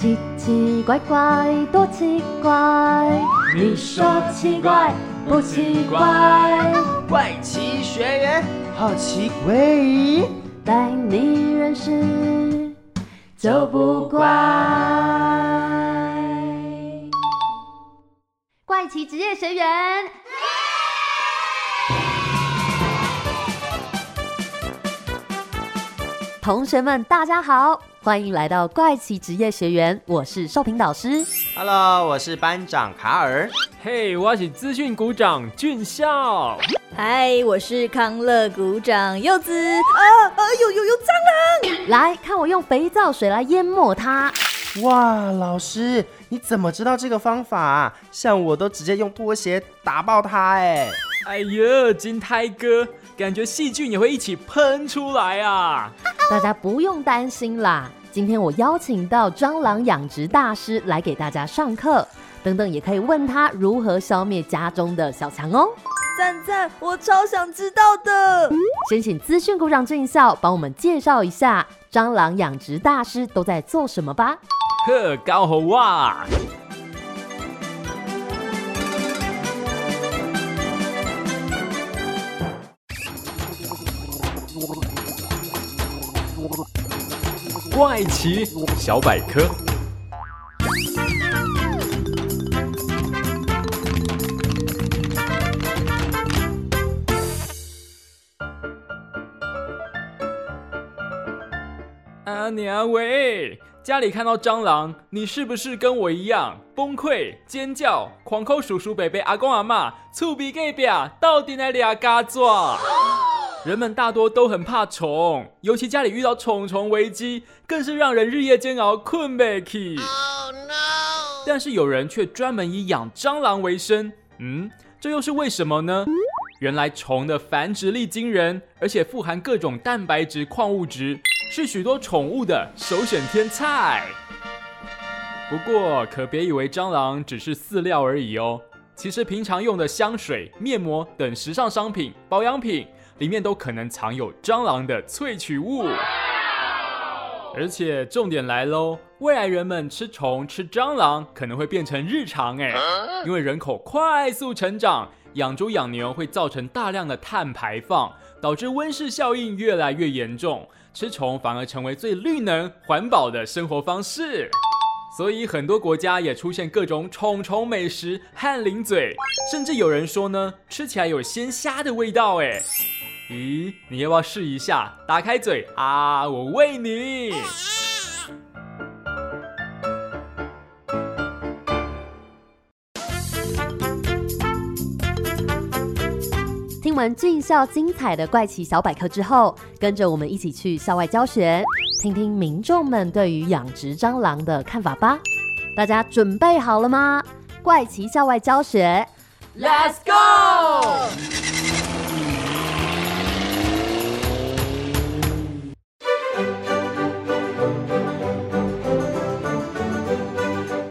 奇奇怪怪，多奇怪！你说奇怪不奇怪？怪奇学员好奇怪，带你认识就不怪。怪奇职业学员，同学们大家好。欢迎来到怪奇职业学员，我是少平导师。Hello，我是班长卡尔。嘿，我是资讯股长俊孝。嗨，我是康乐股长柚子。啊啊，有有有蟑螂！来看我用肥皂水来淹没它。哇，老师，你怎么知道这个方法？像我都直接用拖鞋打爆它哎。哎呀，金泰哥，感觉细菌也会一起喷出来啊！大家不用担心啦，今天我邀请到蟑螂养殖大师来给大家上课，等等也可以问他如何消灭家中的小强哦。赞赞，我超想知道的。先请资讯股长俊孝帮我们介绍一下蟑螂养殖大师都在做什么吧。呵，高好哇！怪奇小百科。阿娘喂，家里看到蟑螂，你是不是跟我一样崩溃、尖叫、狂抠叔叔、伯伯、阿公阿妈、醋鼻隔壁，到底哪俩嘎爪？人们大多都很怕虫，尤其家里遇到虫虫危机，更是让人日夜煎熬，困不起。但是有人却专门以养蟑螂为生，嗯，这又是为什么呢？原来虫的繁殖力惊人，而且富含各种蛋白质、矿物质，是许多宠物的首选天菜。不过可别以为蟑螂只是饲料而已哦，其实平常用的香水、面膜等时尚商品、保养品。里面都可能藏有蟑螂的萃取物，而且重点来喽，未来人们吃虫吃蟑螂可能会变成日常哎，因为人口快速成长，养猪养牛会造成大量的碳排放，导致温室效应越来越严重，吃虫反而成为最绿能环保的生活方式，所以很多国家也出现各种虫虫美食，和零嘴，甚至有人说呢，吃起来有鲜虾的味道哎。咦，你要不要试一下？打开嘴啊，我喂你。听完俊校精彩的怪奇小百科之后，跟着我们一起去校外教学，听听民众们对于养殖蟑螂的看法吧。大家准备好了吗？怪奇校外教学，Let's go！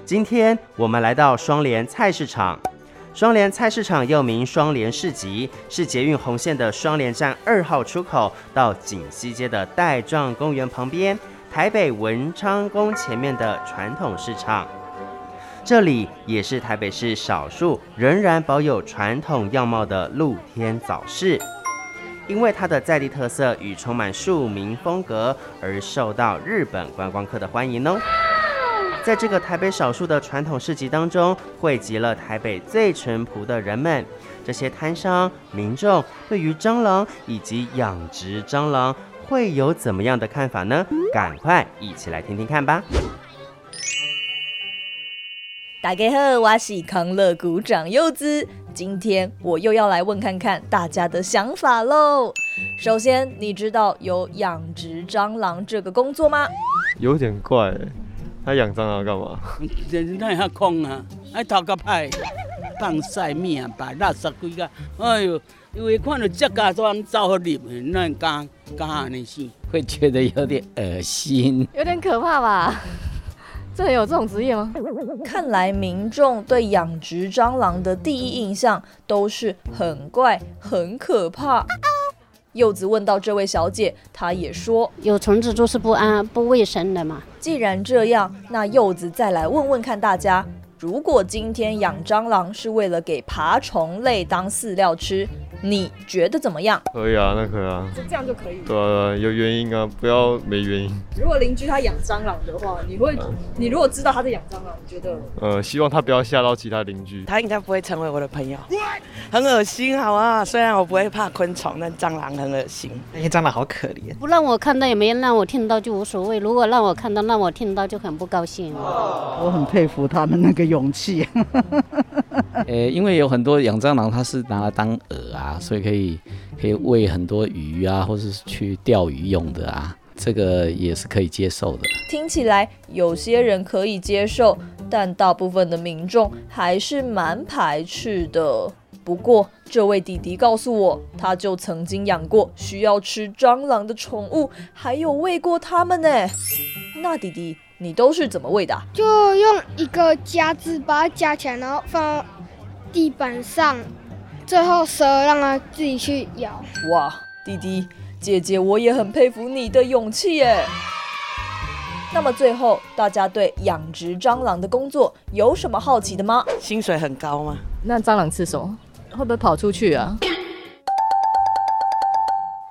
今天我们来到双联菜市场。双联菜市场又名双联市集，是捷运红线的双联站二号出口到锦西街的带状公园旁边，台北文昌宫前面的传统市场。这里也是台北市少数仍然保有传统样貌的露天早市，因为它的在地特色与充满庶民风格，而受到日本观光客的欢迎哦。在这个台北少数的传统市集当中，汇集了台北最淳朴的人们。这些摊商、民众对于蟑螂以及养殖蟑螂会有怎么样的看法呢？赶快一起来听听看吧！大家好，我是康乐股长柚子，今天我又要来问看看大家的想法喽。首先，你知道有养殖蟑螂这个工作吗？有点怪。他养蟑螂干嘛？那遐空啊，哎头壳歹，放晒命，把垃圾规个，哎呦，因为看到这家装走入去，那敢敢安尼死，会觉得有点恶心，有点可怕吧？这有这种职业吗？看来民众对养殖蟑螂的第一印象都是很怪、很可怕。柚子问到这位小姐，她也说有虫子就是不安不卫生的嘛。既然这样，那柚子再来问问看大家，如果今天养蟑螂是为了给爬虫类当饲料吃，你觉得怎么样？可以啊，那可以啊。就这样就可以。对啊，有原因啊，不要没原因。如果邻居他养蟑螂的话，你会，你如果知道他在养蟑螂，你觉得？呃，希望他不要吓到其他邻居。他应该不会成为我的朋友，很恶心，好啊。虽然我不会怕昆虫，但蟑螂很恶心。那些蟑螂好可怜，不让我看到也没让我听到就无所谓。如果让我看到，让我听到就很不高兴。我很佩服他们那个勇气。呃，因为有很多养蟑螂，它是拿来当饵啊，所以可以可以喂很多鱼啊，或是去钓鱼用的啊，这个也是可以接受的。听起来有些人可以接受，但大部分的民众还是蛮排斥的。不过，这位弟弟告诉我，他就曾经养过需要吃蟑螂的宠物，还有喂过它们呢。那弟弟，你都是怎么喂的啊？就用一个夹子把它夹起来，然后放到地板上，最后蛇让它自己去咬。哇，弟弟，姐姐我也很佩服你的勇气耶。那么最后，大家对养殖蟑螂的工作有什么好奇的吗？薪水很高吗？那蟑螂吃什么？会不会跑出去啊？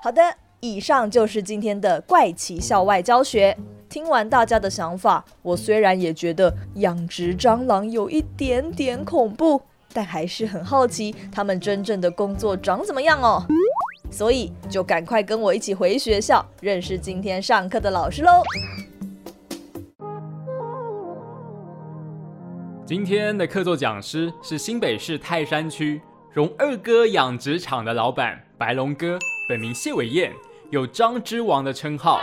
好的，以上就是今天的怪奇校外教学。听完大家的想法，我虽然也觉得养殖蟑螂有一点点恐怖，但还是很好奇他们真正的工作长怎么样哦。所以就赶快跟我一起回学校，认识今天上课的老师喽。今天的客座讲师是新北市泰山区荣二哥养殖场的老板白龙哥，本名谢伟燕，有“蟑之王”的称号。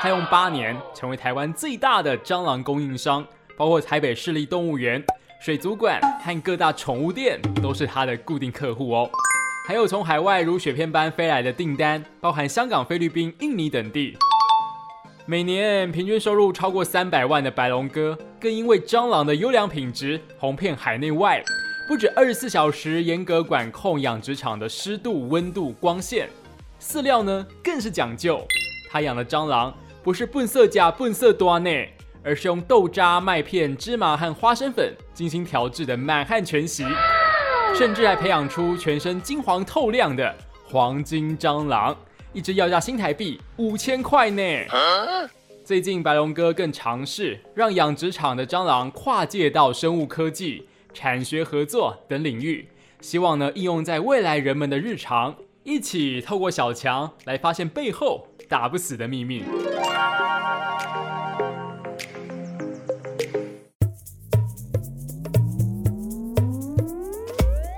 他用八年成为台湾最大的蟑螂供应商，包括台北市立动物园、水族馆和各大宠物店都是他的固定客户哦。还有从海外如雪片般飞来的订单，包含香港、菲律宾、印尼等地。每年平均收入超过三百万的白龙哥，更因为蟑螂的优良品质红遍海内外。不止二十四小时严格管控养殖场的湿度、温度、光线，饲料呢更是讲究。他养的蟑螂不是笨色甲、笨色多内，而是用豆渣、麦片、芝麻和花生粉精心调制的满汉全席，甚至还培养出全身金黄透亮的黄金蟑螂。一只要价新台币五千块呢。最近白龙哥更尝试让养殖场的蟑螂跨界到生物科技、产学合作等领域，希望呢应用在未来人们的日常，一起透过小强来发现背后打不死的秘密。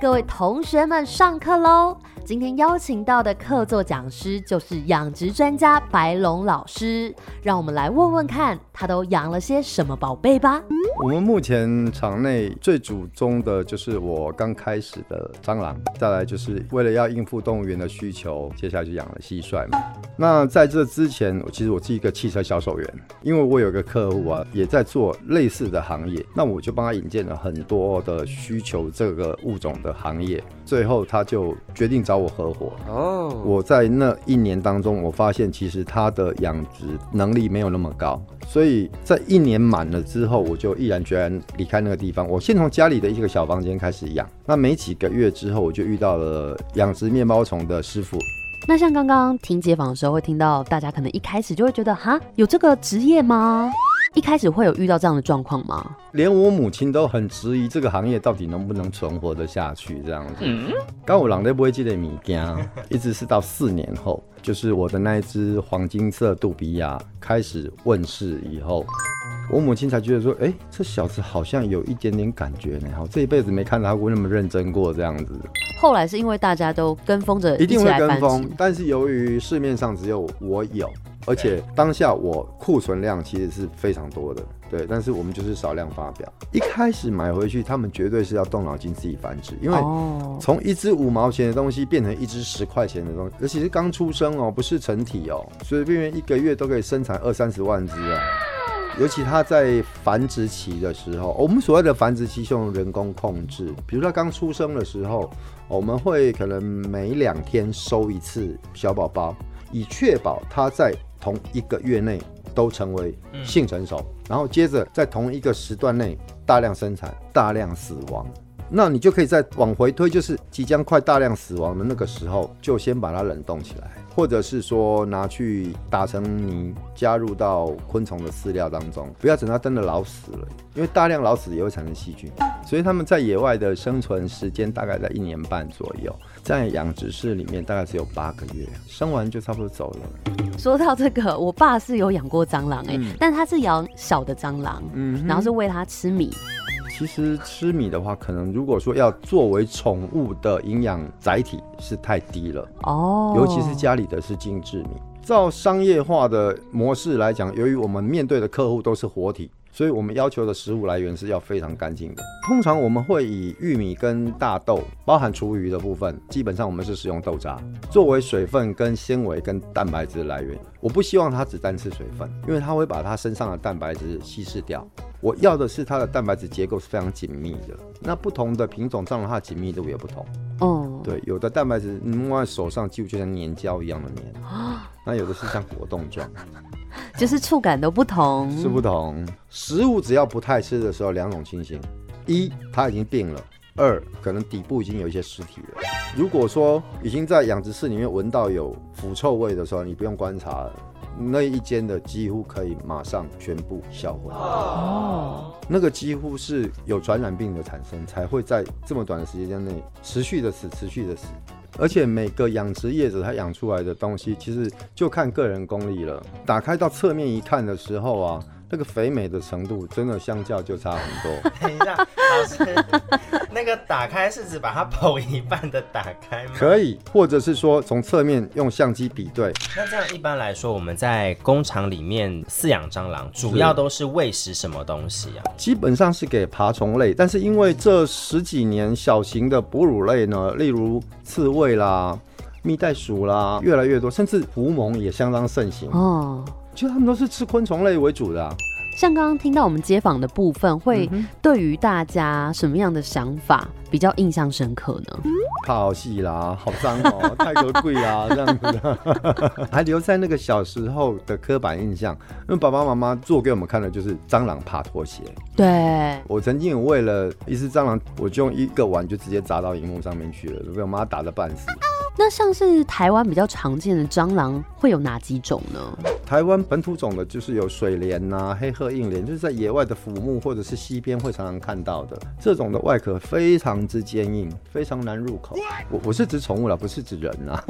各位同学们，上课喽！今天邀请到的客座讲师就是养殖专家白龙老师，让我们来问问看，他都养了些什么宝贝吧。我们目前场内最主宗的就是我刚开始的蟑螂，再来就是为了要应付动物园的需求，接下来就养了蟋蟀嘛。那在这之前，其实我是一个汽车销售员，因为我有个客户啊，也在做类似的行业，那我就帮他引荐了很多的需求这个物种的行业，最后他就决定找我合伙。哦，我在那一年当中，我发现其实他的养殖能力没有那么高，所以在一年满了之后，我就毅然决然离开那个地方。我先从家里的一个小房间开始养，那没几个月之后，我就遇到了养殖面包虫的师傅。那像刚刚听街访的时候，会听到大家可能一开始就会觉得，哈，有这个职业吗？一开始会有遇到这样的状况吗？连我母亲都很质疑这个行业到底能不能存活得下去，这样子。嗯，刚我狼都不会记得米家，一直是到四年后，就是我的那一只黄金色杜比亚开始问世以后，我母亲才觉得说，哎，这小子好像有一点点感觉呢。好，这一辈子没看到他过那么认真过这样子。后来是因为大家都跟风着，一定会跟风，但是由于市面上只有我有，而且当下我库存量其实是非常多的，对，但是我们就是少量发表。一开始买回去，他们绝对是要动脑筋自己繁殖，因为从一只五毛钱的东西变成一只十块钱的东西，而且是刚出生哦，不是成体哦，随随便便一个月都可以生产二三十万只啊。尤其它在繁殖期的时候，我们所谓的繁殖期是用人工控制，比如它刚出生的时候，我们会可能每两天收一次小宝宝，以确保它在同一个月内都成为性成熟，然后接着在同一个时段内大量生产、大量死亡。那你就可以再往回推，就是即将快大量死亡的那个时候，就先把它冷冻起来，或者是说拿去打成泥，加入到昆虫的饲料当中，不要等它真的老死了，因为大量老死也会产生细菌，所以它们在野外的生存时间大概在一年半左右，在养殖室里面大概只有八个月，生完就差不多走了。说到这个，我爸是有养过蟑螂哎、嗯但他是养小的蟑螂，嗯然后是喂它吃米。其实吃米的话，可能如果说要作为宠物的营养载体是太低了哦尤其是家里的是精致米。照商业化的模式来讲，由于我们面对的客户都是活体，所以我们要求的食物来源是要非常干净的。通常我们会以玉米跟大豆，包含厨余的部分，基本上我们是使用豆渣作为水分跟纤维跟蛋白质的来源。我不希望它只单吃水分，因为它会把它身上的蛋白质稀释掉。我要的是它的蛋白质结构是非常紧密的。那不同的品种蟑螂，它的紧密度也不同。哦，对，有的蛋白质你摸在手上几乎就像粘胶一样的粘，那有的是像果冻状，就是触感都不同，是不同。食物只要不太吃的时候，两种情形：一，它已经病了；二，可能底部已经有一些尸体了。如果说已经在养殖室里面闻到有腐臭味的时候，你不用观察了。那一间的几乎可以马上全部销毁。哦，那个几乎是有传染病的产生，才会在这么短的时间内持续的死，持续的死。而且每个养殖业者他养出来的东西，其实就看个人功力了。打开到侧面一看的时候啊，那个肥美的程度真的相较就差很多。等一下，老师，那个打开是指把它剖一半的打开吗？可以，或者是说从侧面用相机比对。那这样一般来说，我们在工厂里面饲养蟑螂，主要都是喂食什么东西啊？基本上是给爬虫类，但是因为这十几年小型的哺乳类呢，例如刺猬啦、蜜袋鼠啦，越来越多，甚至狐獴也相当盛行。哦，其实他们都是吃昆虫类为主的、啊。像刚刚听到我们街访的部分，会对于大家什么样的想法比较印象深刻呢？怕好细啦，好脏哦，太可贵啦，这样子的，还留在那个小时候的刻板印象。因为爸爸妈妈做给我们看的就是蟑螂怕拖鞋。对，我曾经有为了一只蟑螂，我就用一个碗就直接砸到荧幕上面去了，被我妈打得半死。那像是台湾比较常见的蟑螂会有哪几种呢？台湾本土种的就是有水莲呐、黑褐硬莲，就是在野外的腐木或者是溪边会常常看到的。这种的外壳非常之坚硬，非常难入口。我我是指宠物啦，不是指人啊。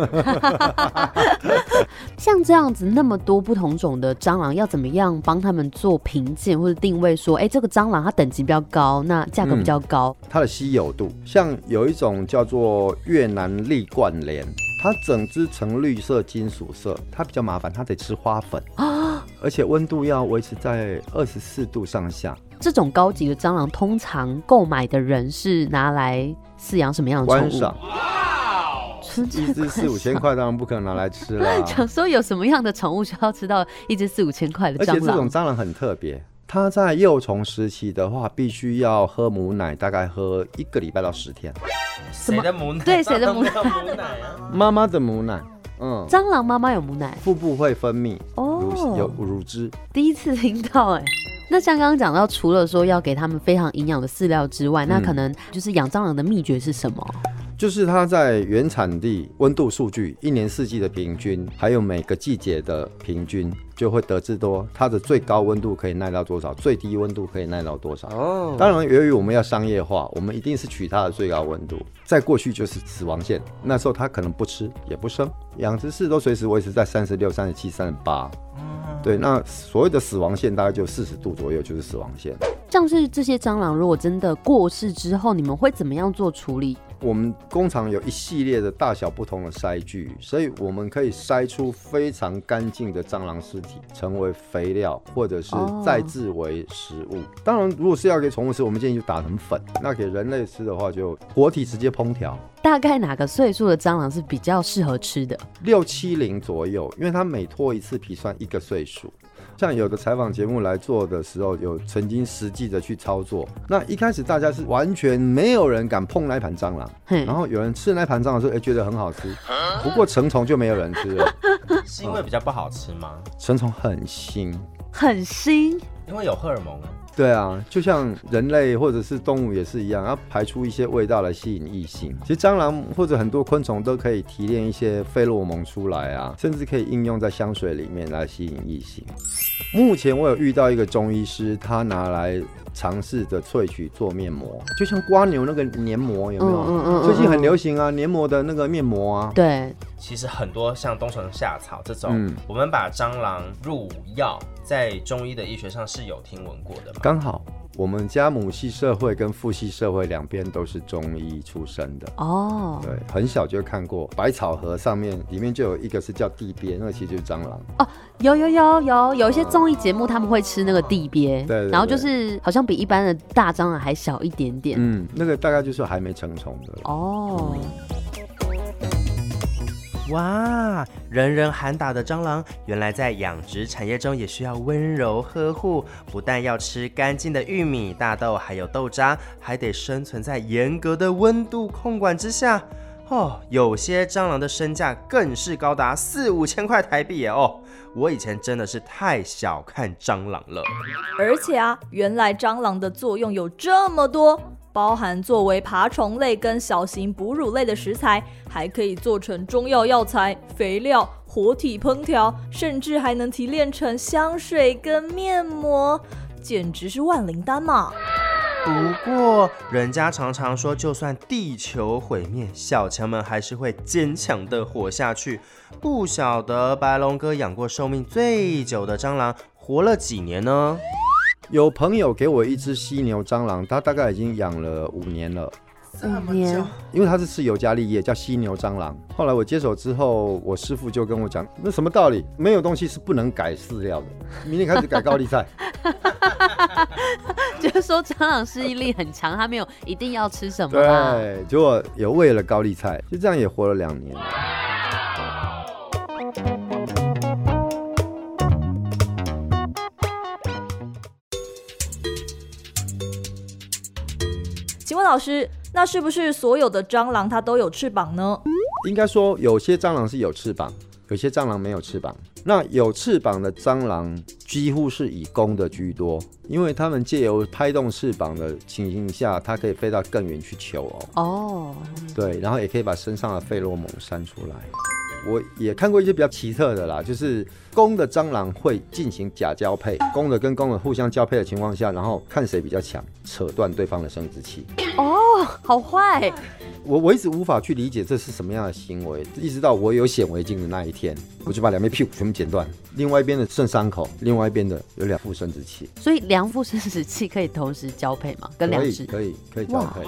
像这样子那么多不同种的蟑螂，要怎么样帮他们做评鉴或者定位？说，哎、这个蟑螂它等级比较高，那价格比较高。它的稀有度，像有一种叫做越南立冠莲，它整只呈绿色金属色，它比较麻烦，它得吃花粉啊，而且温度要维持在二十四度上下。这种高级的蟑螂，通常购买的人是拿来饲养什么样的宠物？一只四五千块当然不可能拿来吃啦。想说有什么样的宠物需要吃到一只四五千块的蟑而且这种？蟑螂很特别，它在幼虫时期的话，必须要喝母奶，大概喝一个礼拜到十天。谁的母奶？对谁的母奶？妈妈的母奶，嗯，蟑螂妈妈有母奶腹部会分泌哦乳有乳汁。第一次听到哎、那像刚刚讲到，除了说要给他们非常营养的饲料之外，那嗯可能就是养蟑螂的秘诀是什么？就是它在原产地温度数据、一年四季的平均，还有每个季节的平均，就会得知多它的最高温度可以耐到多少，最低温度可以耐到多少。哦当然，由于我们要商业化，我们一定是取它的最高温度。在过去就是死亡线，那时候它可能不吃也不生，养殖室都随时维持在三十六、三十七、三十八。对，那所谓的死亡线大概就四十度左右，就是死亡线。像是这些蟑螂如果真的过世之后，你们会怎么样做处理？我们工厂有一系列的大小不同的筛具，所以我们可以筛出非常干净的蟑螂尸体，成为肥料或者是哦再制为食物。当然，如果是要给宠物吃，我们建议就打成粉；那给人类吃的话，就活体直接烹调。大概哪个岁数的蟑螂是比较适合吃的？六七零左右，因为它每脱一次皮算一个岁数，像有的采访节目来做的时候，有曾经实际的去操作。那一开始大家是完全没有人敢碰那一盘蟑螂，然后有人吃那一盘蟑螂说，哎，觉得很好吃。不过成虫就没有人吃了，是因为比较不好吃吗？成虫很腥，很腥，因为有荷尔蒙。对啊，就像人类或者是动物也是一样，要排出一些味道来吸引异性。其实蟑螂或者很多昆虫都可以提炼一些费洛蒙出来啊，甚至可以应用在香水里面来吸引异性。目前我有遇到一个中医师，他拿来尝试着萃取做面膜，就像瓜牛那个黏膜有没有？嗯嗯最近很流行啊，黏膜的那个面膜啊。对，其实很多像冬虫夏草这种，我们把蟑螂入药。在中医的医学上是有听闻过的吗？刚好我们家母系社会跟父系社会两边都是中医出身的哦。对，很小就看过百草盒上面里面就有一个是叫地鳖，那个其实就是蟑螂哦。有有有有有一些综艺节目他们会吃那个地鳖，对，然后就是好像比一般的大蟑螂还小一点点。嗯，那个大概就是还没成虫的哦。哇，人人喊打的蟑螂，原来在养殖产业中也需要温柔呵护。不但要吃干净的玉米、大豆，还有豆渣，还得生存在严格的温度控管之下。哦，有些蟑螂的身价更是高达四五千块台币耶！哦，我以前真的是太小看蟑螂了。而且啊，原来蟑螂的作用有这么多。包含作为爬虫类跟小型哺乳类的食材，还可以做成中药药材、肥料、活体烹调，甚至还能提炼成香水跟面膜，简直是万灵丹嘛！不过，人家常常说，就算地球毁灭，小强们还是会坚强的活下去。不晓得白龙哥养过寿命最久的蟑螂，活了几年呢？有朋友给我一只犀牛蟑螂，他大概已经养了五年了。五年，因为它是吃尤加利叶，叫犀牛蟑螂。后来我接手之后，我师傅就跟我讲，那什么道理？没有东西是不能改饲料的。明天开始改高丽菜。就是说蟑螂适应力很强，它没有一定要吃什么。对，结果也喂了高丽菜，就这样也活了两年。请问老师，那是不是所有的蟑螂它都有翅膀呢？应该说，有些蟑螂是有翅膀，有些蟑螂没有翅膀。那有翅膀的蟑螂几乎是以公的居多，因为它们借由拍动翅膀的情形下，它可以飞到更远去求偶。哦，对，然后也可以把身上的费洛蒙散出来。我也看过一些比较奇特的啦，就是公的蟑螂会进行假交配，公的跟公的互相交配的情况下，然后看谁比较强，扯断对方的生殖器。哦，好坏！我我一直无法去理解这是什么样的行为，一直到我有显微镜的那一天，我就把两边屁股全部剪断，另外一边的剩伤口，另外一边的有两副生殖器。所以两副生殖器可以同时交配吗？跟两只可以可以交配。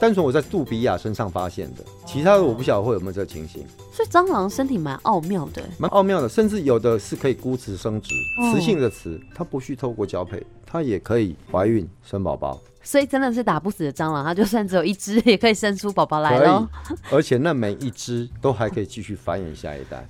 单纯我在杜比亚身上发现的，其他的我不晓得会有没有这个情形。所以蟑螂身体蛮奥妙的，蛮奥妙的，甚至有的是可以孤雌生殖，雌性的雌，它不需透过交配，它也可以怀孕生宝宝。所以真的是打不死的蟑螂，它就算只有一只，也可以生出宝宝来喽。而且那每一只都还可以继续繁衍下一代。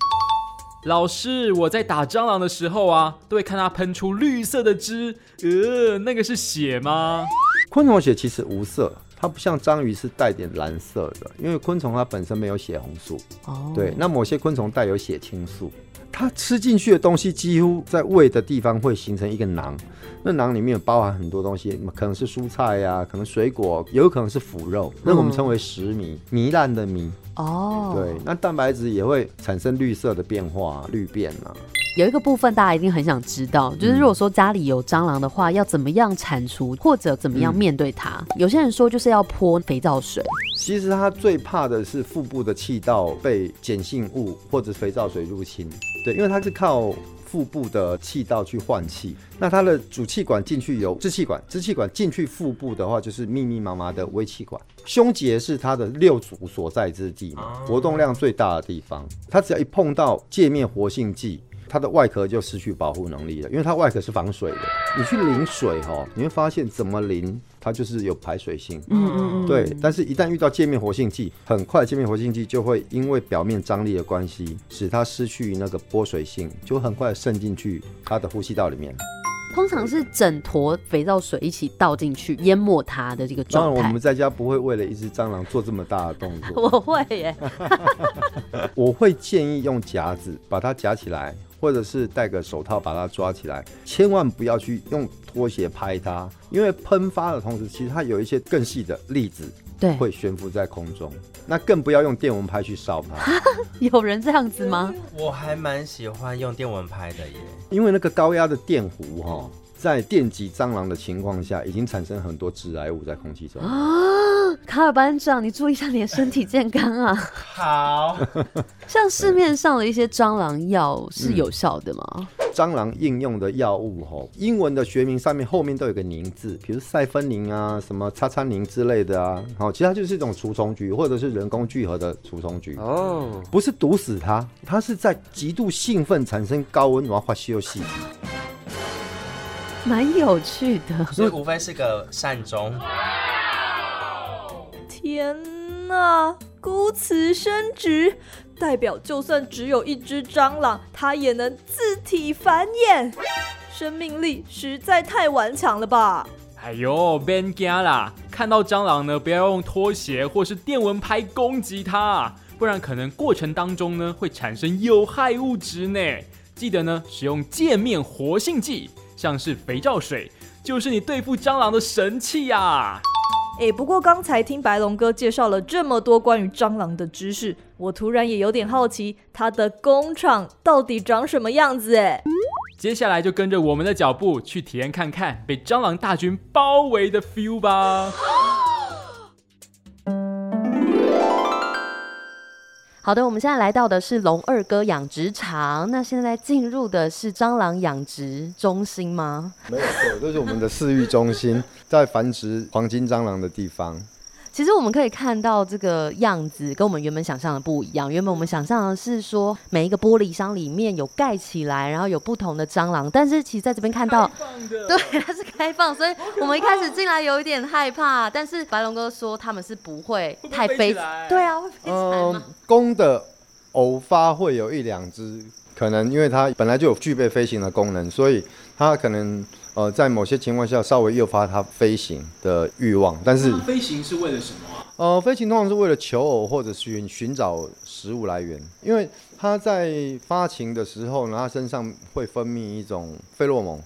老师，我在打蟑螂的时候啊，都会看它喷出绿色的汁，呃，那个是血吗？昆虫血其实无色。它不像章鱼是带点蓝色的，因为昆虫它本身没有血红素。哦，对，那某些昆虫带有血清素，它吃进去的东西几乎在胃的地方会形成一个囊，那囊里面有包含很多东西，可能是蔬菜呀，可能水果，有可能是腐肉，那我们称为食糜，糜烂的糜。哦，对，那蛋白质也会产生绿色的变化，绿变啊。有一个部分大家一定很想知道，就是如果说家里有蟑螂的话，要怎么样铲除或者怎么样面对它？有些人说就是要泼肥皂水。其实它最怕的是腹部的气道被碱性物或者肥皂水入侵。对，因为它是靠腹部的气道去换气，那它的主气管进去有支气管，支气管进去腹部的话就是密密麻麻的微气管。胸结是它的六组所在之地嘛，活动量最大的地方。它只要一碰到界面活性剂。它的外壳就失去保护能力了，因为它外壳是防水的。你去淋水哈，你会发现怎么淋它就是有排水性。嗯嗯嗯对，但是一旦遇到界面活性剂，很快界面活性剂就会因为表面张力的关系，使它失去那个剥水性，就很快渗进去它的呼吸道里面。通常是整坨肥皂水一起倒进去淹没它的这个当然，状态我们。在家不会为了一只蟑螂做这么大的动作。我会耶，我会建议用夹子把它夹起来，或者是戴个手套把它抓起来，千万不要去用拖鞋拍它，因为喷发的同时，其实它有一些更细的粒子，对会悬浮在空中。那更不要用电蚊拍去烧它，有人这样子吗？我还蛮喜欢用电蚊拍的耶。因为那个高压的电弧哈、在电击蟑螂的情况下，已经产生很多致癌物在空气中。啊，卡尔班长，你注意一下你的身体健康啊！好，像市面上的一些蟑螂药是有效的吗？蟑螂应用的药物吼，英文的学名上面后面都有个宁字，比如塞芬宁啊、什么叉叉宁之类的啊，好，其实它就是一种除虫菊或者是人工聚合的除虫菊哦，不是毒死它，它是在极度兴奋产生高温然后发休息。蛮有趣的。所以无非是个善终。天哪，孤雌生殖，代表就算只有一只蟑螂，它也能自体繁衍，生命力实在太顽强了吧？哎呦，别惊啦！看到蟑螂呢，不要用拖鞋或是电蚊拍攻击它，不然可能过程当中呢会产生有害物质呢。记得呢使用界面活性剂，像是肥皂水，就是你对付蟑螂的神器呀、哎，不过刚才听白龙哥介绍了这么多关于蟑螂的知识，我突然也有点好奇，它的工厂到底长什么样子？哎，接下来就跟着我们的脚步去体验看看被蟑螂大军包围的 feel 吧。好的，我们现在来到的是龙二哥养殖场，那现在进入的是蟑螂养殖中心吗？没有错，这是我们的饲育中心，在繁殖黄金蟑螂的地方。其实我们可以看到这个样子跟我们原本想象的不一样。原本我们想象的是说每一个玻璃箱里面有盖起来，然后有不同的蟑螂，但是其实在这边看到，对，它是开放，所以我们一开始进来有一点害怕。但是白龙哥说他们是不会太飞，对啊，会飞起来嗯吗？，公的偶发会有一两只，可能因为它本来就有具备飞行的功能，所以它可能呃在某些情况下稍微诱发它飞行的欲望，但是飞行是为了什么啊？呃，飞行通常是为了求偶或者寻寻找食物来源，因为它在发情的时候呢，它身上会分泌一种费洛蒙，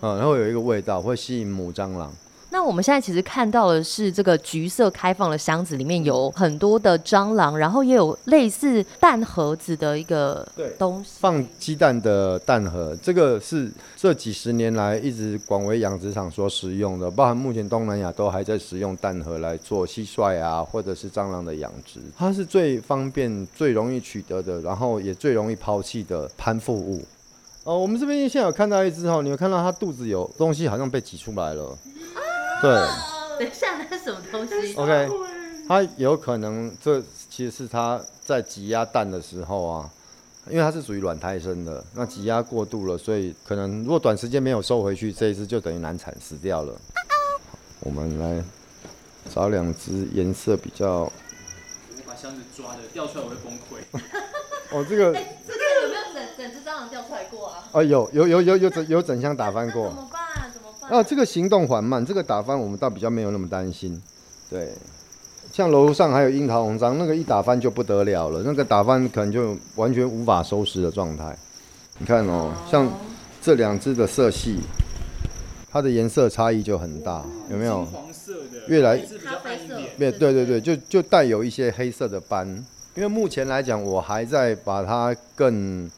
呃，然后有一个味道会吸引母蟑螂。那我们现在其实看到的是这个橘色开放的箱子，里面有很多的蟑螂，然后也有类似蛋盒子的一个东西。放鸡蛋的蛋盒，这个是这几十年来一直广为养殖场所使用的，包含目前东南亚都还在使用蛋盒来做蟋蟀啊，或者是蟑螂的养殖。它是最方便、最容易取得的，然后也最容易抛弃的攀附物。呃，我们这边现在有看到一只哦，你有看到它肚子有东西好像被挤出来了。对 等一下，那是什么东西，OK，它有可能这其实是它在挤压蛋的时候啊，因为它是属于卵胎生的，那挤压过度了，所以可能如果短时间没有收回去，这一只就等于难产死掉了。我们来找两只颜色比较我把箱子抓的掉出来，我会崩溃。哦，这个这个有没有整整只蟑螂掉出来过啊？啊有有有有有整有整箱打翻过。怎么办？啊，这个行动缓慢，这个打翻我们倒比较没有那么担心。对，像楼上还有樱桃红章，那个一打翻就不得了了，那个打翻可能就完全无法收拾的状态。你看哦，像这两只的色系，它的颜色差异就很大，有没有？黄色的，越来一只比较暗一点。对对对对，就就带有一些黑色的斑。因为目前来讲，我还在把它更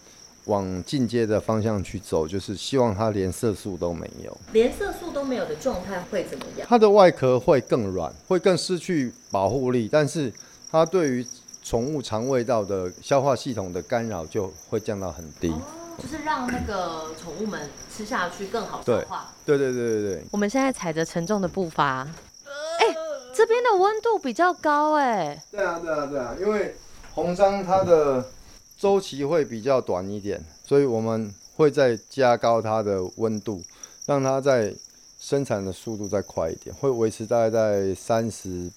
往进阶的方向去走，就是希望它连色素都没有。连色素都没有的状态会怎么样？它的外壳会更软，会更失去保护力，但是它对于宠物肠胃道的消化系统的干扰就会降到很低。就是让那个宠物们吃下去更好消对化。对对对对对，我们现在踩着沉重的步伐，哎、这边的温度比较高哎、对啊对啊对啊，因为红章它的周期会比较短一点，所以我们会再加高它的温度，让它在生产的速度再快一点，会维持大概在三十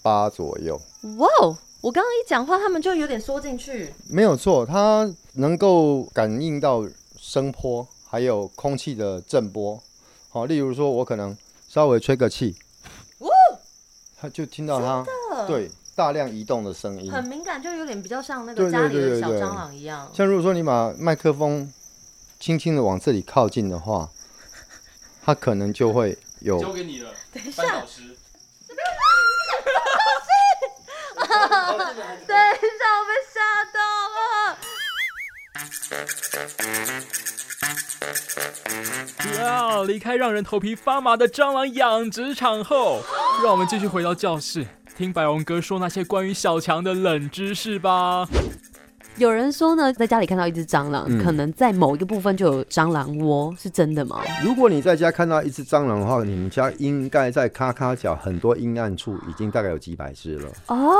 八左右。哇哦！我刚刚一讲话，他们就有点缩进去。没有错，它能够感应到声波，还有空气的震波。好，例如说我可能稍微吹个气，它就听到它对大量移动的声音，很敏感，就有点比较像那个家里的小蟑螂一样。像如果说你把麦克风轻轻的往这里靠近的话，它可能就会有交给你了，等一下。等一下，我被吓到了。哇！离开让人头皮发麻的蟑螂养殖场后，让我们继续回到教室，听白龙哥说那些关于小强的冷知识吧。有人说呢，在家里看到一只蟑螂，嗯可能在某一个部分就有蟑螂窝，是真的吗？如果你在家看到一只蟑螂的话，你们家应该在咔咔角很多阴暗处已经大概有几百只了。哦，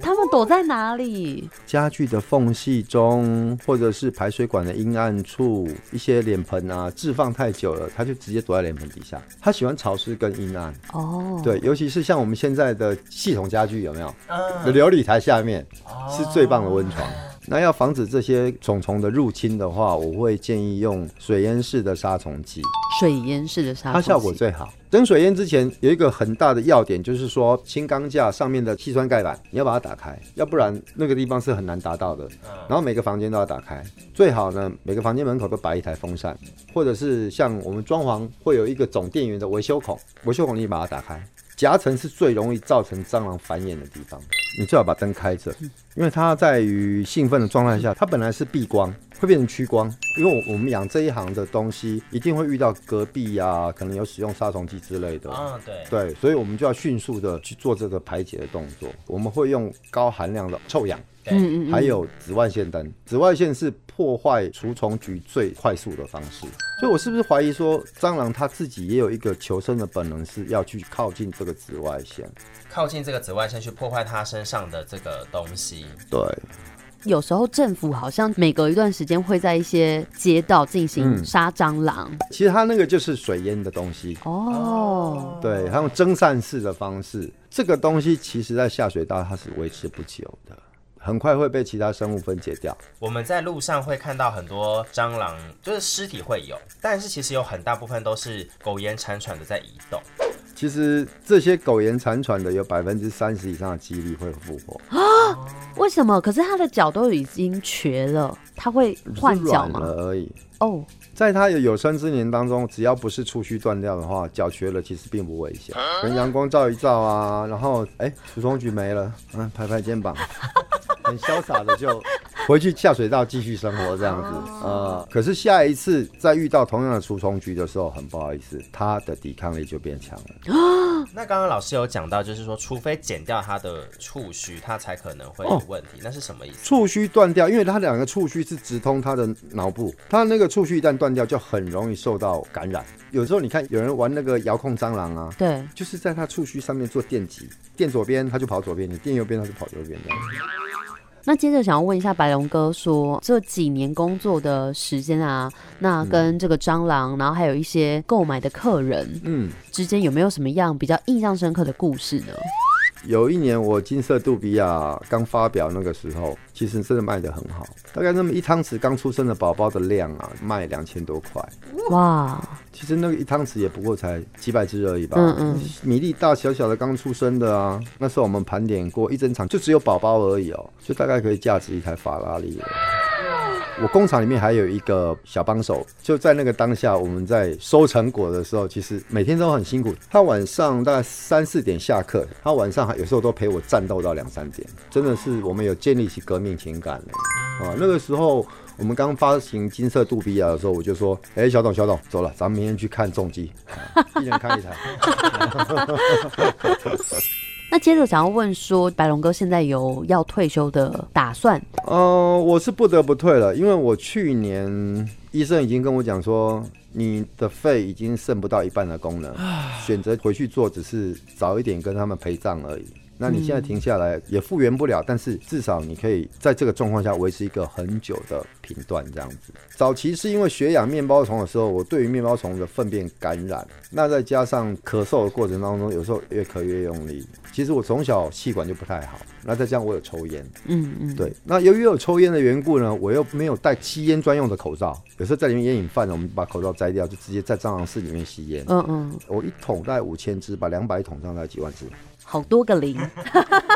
他们躲在哪里？家具的缝隙中，或者是排水管的阴暗处，一些脸盆啊置放太久了，它就直接躲在脸盆底下。它喜欢潮湿跟阴暗。哦，对，尤其是像我们现在的系统家具，有没有？嗯琉璃台下面是最棒的温床。那要防止这些虫虫的入侵的话，我会建议用水淹式的杀虫剂。水淹式的杀虫它效果最好。蒸水淹之前有一个很大的要点，就是说轻钢架上面的气栓盖板你要把它打开，要不然那个地方是很难达到的。然后每个房间都要打开，最好呢每个房间门口都摆一台风扇，或者是像我们装潢会有一个总电源的维修孔，维修孔你把它打开。夹层是最容易造成蟑螂繁衍的地方，你最好把灯开着，因为它在于兴奋的状态下，它本来是避光，会变成趋光。因为我们养这一行的东西，一定会遇到隔壁呀、可能有使用杀虫剂之类的。嗯对对，所以我们就要迅速的去做这个排解的动作。我们会用高含量的臭氧，对嗯嗯嗯还有紫外线灯。紫外线是破坏除虫菊最快速的方式。所以我是不是怀疑说，蟑螂它自己也有一个求生的本能，是要去靠近这个紫外线？靠近这个紫外线去破坏它身上的这个东西。对，有时候政府好像每隔一段时间会在一些街道进行嗯杀蟑螂。其实它那个就是水淹的东西。哦，对，它用蒸散式的方式，这个东西其实在下水道它是维持不久的，很快会被其他生物分解掉。我们在路上会看到很多蟑螂，就是尸体会有，但是其实有很大部分都是苟延残喘的在移动。其实这些苟延残喘的，有百分之三十以上的几率会复活。啊？为什么？可是它的脚都已经瘸了，它会换脚吗？了而已。哦，在他的有生之年当中，只要不是触须断掉的话，脚瘸了其实并不危险。可能阳光照一照啊，然后哎，除虫菊没了，嗯，拍拍肩膀，很潇洒的就回去下水道继续生活这样子。呃，可是下一次再遇到同样的除虫菊的时候，很不好意思，它的抵抗力就变强了。那刚刚老师有讲到，就是说，除非剪掉它的触须，它才可能会有问题。那是什么意思？触须断掉，因为它两个触须是直通它的脑部，它那个触须一旦断掉，就很容易受到感染。有时候你看有人玩那个遥控蟑螂啊，对，就是在它触须上面做电极，电左边它就跑左边，你电右边它就跑右边这样子。那接着想要问一下白龙哥说，这几年工作的时间啊，那跟这个蟑螂，然后还有一些购买的客人，嗯，之间有没有什么样比较印象深刻的故事呢？有一年我金色杜比亚刚发表那个时候，其实真的卖得很好，大概那么一汤匙刚出生的宝宝的量啊，卖两千多块。哇，其实那个一汤匙也不过才几百只而已吧。嗯嗯米粒大小小的刚出生的啊，那时候我们盘点过，一整场就只有宝宝而已哦，就大概可以价值一台法拉利了。我工厂里面还有一个小帮手，就在那个当下，我们在收成果的时候，其实每天都很辛苦。他晚上大概三四点下课，他晚上还有时候都陪我战斗到两三点，真的是我们有建立起革命情感了啊！那个时候我们刚发行金色杜比亚的时候，我就说：“哎、小董，小董，走了，咱们明天去看重机，啊一人看一台。”那接着想要问说，白龙哥现在有要退休的打算？呃，我是不得不退了，因为我去年医生已经跟我讲说，你的肺已经剩不到一半的功能，选择回去做只是早一点跟他们陪葬而已。那你现在停下来也复原不了，但是至少你可以在这个状况下维持一个很久的频段这样子。早期是因为血氧面包虫的时候，我对于面包虫的粪便感染，那再加上咳嗽的过程当中，有时候越咳越用力。其实我从小气管就不太好，那再加上我有抽烟，嗯嗯，对，那由于有抽烟的缘故呢，我又没有戴吸烟专用的口罩，有时候在里面烟瘾犯了，我们把口罩摘掉，就直接在蟑螂室里面吸烟。嗯嗯，我一桶大概五千只，把两百桶上大概几万只，好多个零，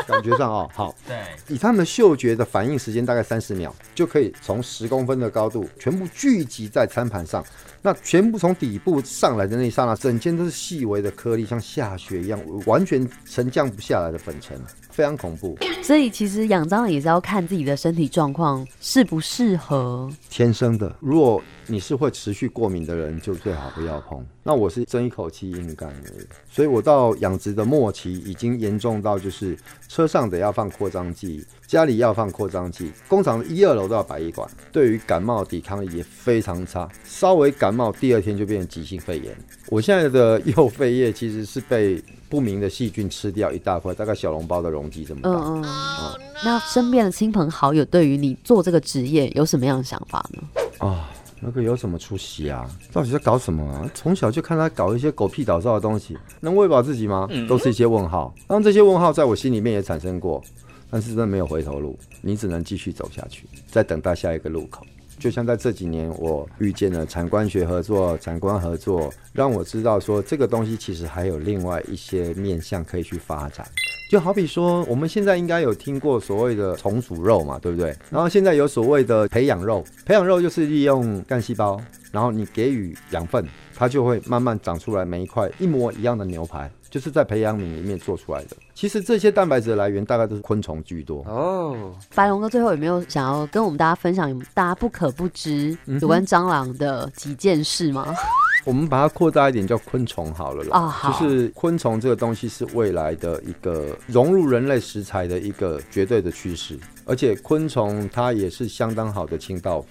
感觉上哦，好，对，以他们的嗅觉的反应时间大概三十秒，就可以从十公分的高度全部聚集在餐盘上。那全部从底部上来的那一刹那，整间都是细微的颗粒，像下雪一样，完全沉降不下来的粉尘，非常恐怖。所以其实养蟑螂也是要看自己的身体状况适不适合。天生的，如果你是会持续过敏的人，就最好不要碰。那我是争一口气硬干而已，所以我到养殖的末期，已经严重到就是车上得要放扩张剂，家里要放扩张剂，工厂的一二楼都要摆一管。对于感冒抵抗力也非常差，稍微感冒第二天就变成急性肺炎。我现在的右肺叶其实是被不明的细菌吃掉一大块，大概小笼包的容积这么大。嗯嗯。那身边的亲朋好友对于你做这个职业有什么样的想法呢？啊。那个有什么出息啊？到底在搞什么啊？从小就看他搞一些狗屁倒灶的东西，能喂饱自己吗？都是一些问号。当这些问号在我心里面也产生过，但是真的没有回头路，你只能继续走下去，再等待下一个路口。就像在这几年，我遇见了产官学合作、产官合作，让我知道说这个东西其实还有另外一些面向可以去发展。就好比说，我们现在应该有听过所谓的重组肉嘛，对不对？然后现在有所谓的培养肉，培养肉就是利用干细胞，然后你给予养分，它就会慢慢长出来每一块一模一样的牛排，就是在培养皿里面做出来的。其实这些蛋白质的来源大概都是昆虫居多哦。白龙哥最后有没有想要跟我们大家分享大家不可不知有关蟑螂的几件事吗？我们把它扩大一点，叫昆虫好了啦。啊，就是昆虫这个东西是未来的一个融入人类食材的一个绝对的趋势，而且昆虫它也是相当好的清道夫。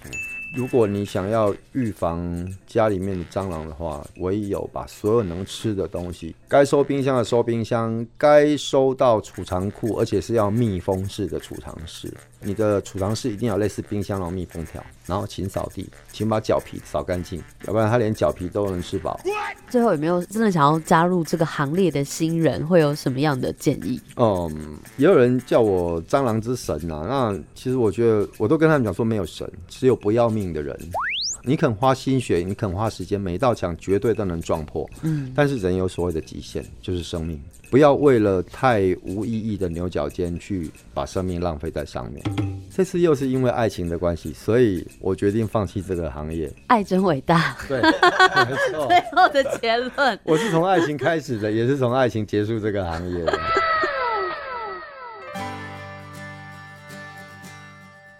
如果你想要预防家里面的蟑螂的话，唯有把所有能吃的东西，该收冰箱的收冰箱，该收到储藏库，而且是要密封式的储藏室。你的储藏室一定要类似冰箱然后密封条，然后请扫地，请把脚皮扫干净，要不然它连脚皮都能吃饱。最后有没有真的想要加入这个行列的新人，会有什么样的建议？嗯，也有人叫我蟑螂之神呐。那其实我觉得，我都跟他们讲说，没有神，只有不要命的人。你肯花心血，你肯花时间，每一道墙绝对都能撞破。嗯，但是人有所谓的极限，就是生命。不要为了太无意义的牛角尖去把生命浪费在上面。这次又是因为爱情的关系，所以我决定放弃这个行业。爱真伟大。对，没错。最后的结论。我是从爱情开始的，也是从爱情结束这个行业的。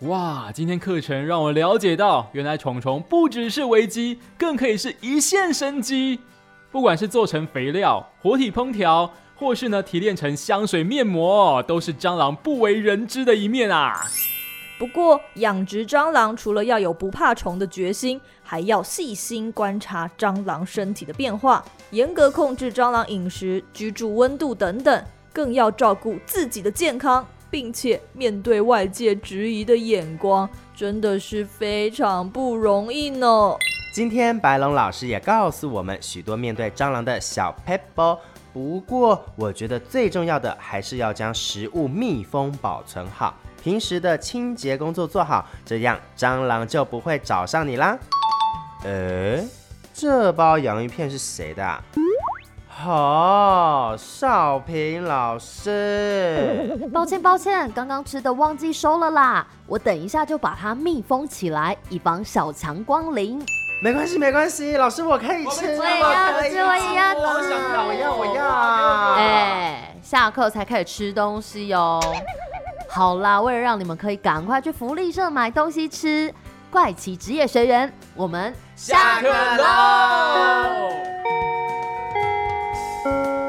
哇，今天课程让我了解到，原来虫虫不只是危机，更可以是一线生机。不管是做成肥料、活体烹调，或是呢提炼成香水面膜，都是蟑螂不为人知的一面啊。不过，养殖蟑螂除了要有不怕虫的决心，还要细心观察蟑螂身体的变化，严格控制蟑螂饮食、居住温度等等，更要照顾自己的健康，并且面对外界质疑的眼光，真的是非常不容易呢。今天白龙老师也告诉我们许多面对蟑螂的小 pebble，不过我觉得最重要的还是要将食物密封保存好，平时的清洁工作做好，这样蟑螂就不会找上你啦。呃，这包洋芋片是谁的？啊好，少平老师。抱歉抱歉，刚刚吃的忘记收了啦，我等一下就把它密封起来，以防小强光临。没关系，没关系，老师我可以吃，我也要吃，我也要吃，我想要，我要，我要。哎，下课才开始吃东西哦。好啦，为了让你们可以赶快去福利社买东西吃，怪奇职业学员，我们下课喽。Thank you.